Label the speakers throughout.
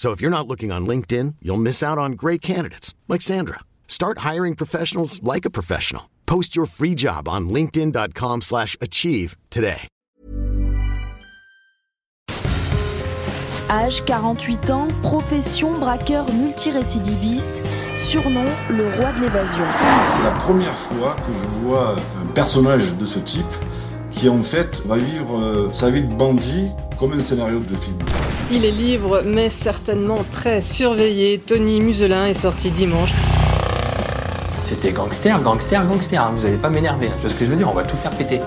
Speaker 1: So if you're not looking on LinkedIn, you'll miss out on great candidates like Sandra. Start hiring professionals like a professional. Post your free job on linkedin.com/achieve slash achieve today.
Speaker 2: Âge 48 ans, profession braqueur multirécidiviste, surnom le roi de l'évasion.
Speaker 3: C'est la première fois que je vois un personnage de ce type qui en fait va vivre euh, sa vie de bandit comme un scénario de film.
Speaker 4: Il est libre, mais certainement très surveillé. Tony Muselin est sorti dimanche.
Speaker 5: C'était gangster, gangster, gangster. hein. Vous allez pas m'énerver. hein. Tu vois ce que je veux dire On va tout faire péter.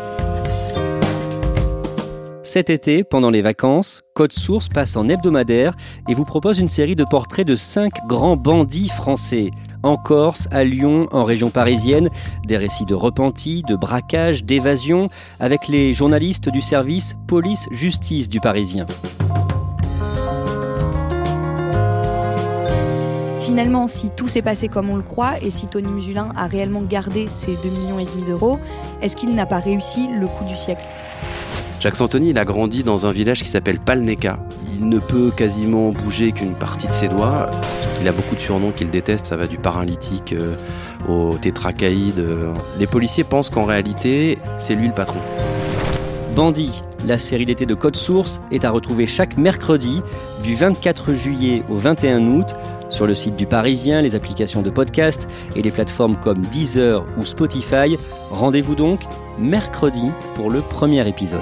Speaker 6: Cet été, pendant les vacances, Code Source passe en hebdomadaire et vous propose une série de portraits de cinq grands bandits français. En Corse, à Lyon, en région parisienne, des récits de repentis, de braquages, d'évasion, avec les journalistes du service police-justice du Parisien.
Speaker 2: Finalement, si tout s'est passé comme on le croit et si Tony Musulin a réellement gardé ses 2,5 millions et demi d'euros, est-ce qu'il n'a pas réussi le coup du siècle?
Speaker 7: Jacques Santoni, il a grandi dans un village qui s'appelle Palneka. Il ne peut quasiment bouger qu'une partie de ses doigts. Il a beaucoup de surnoms qu'il déteste, ça va du paralytique euh, au tétracaïde. euh. Les policiers pensent qu'en réalité, c'est lui le patron.
Speaker 6: Bandit, la série d'été de Code Source, est à retrouver chaque mercredi du 24 juillet au 21 août sur le site du Parisien, les applications de podcast et les plateformes comme Deezer ou Spotify. Rendez-vous donc mercredi pour le premier épisode.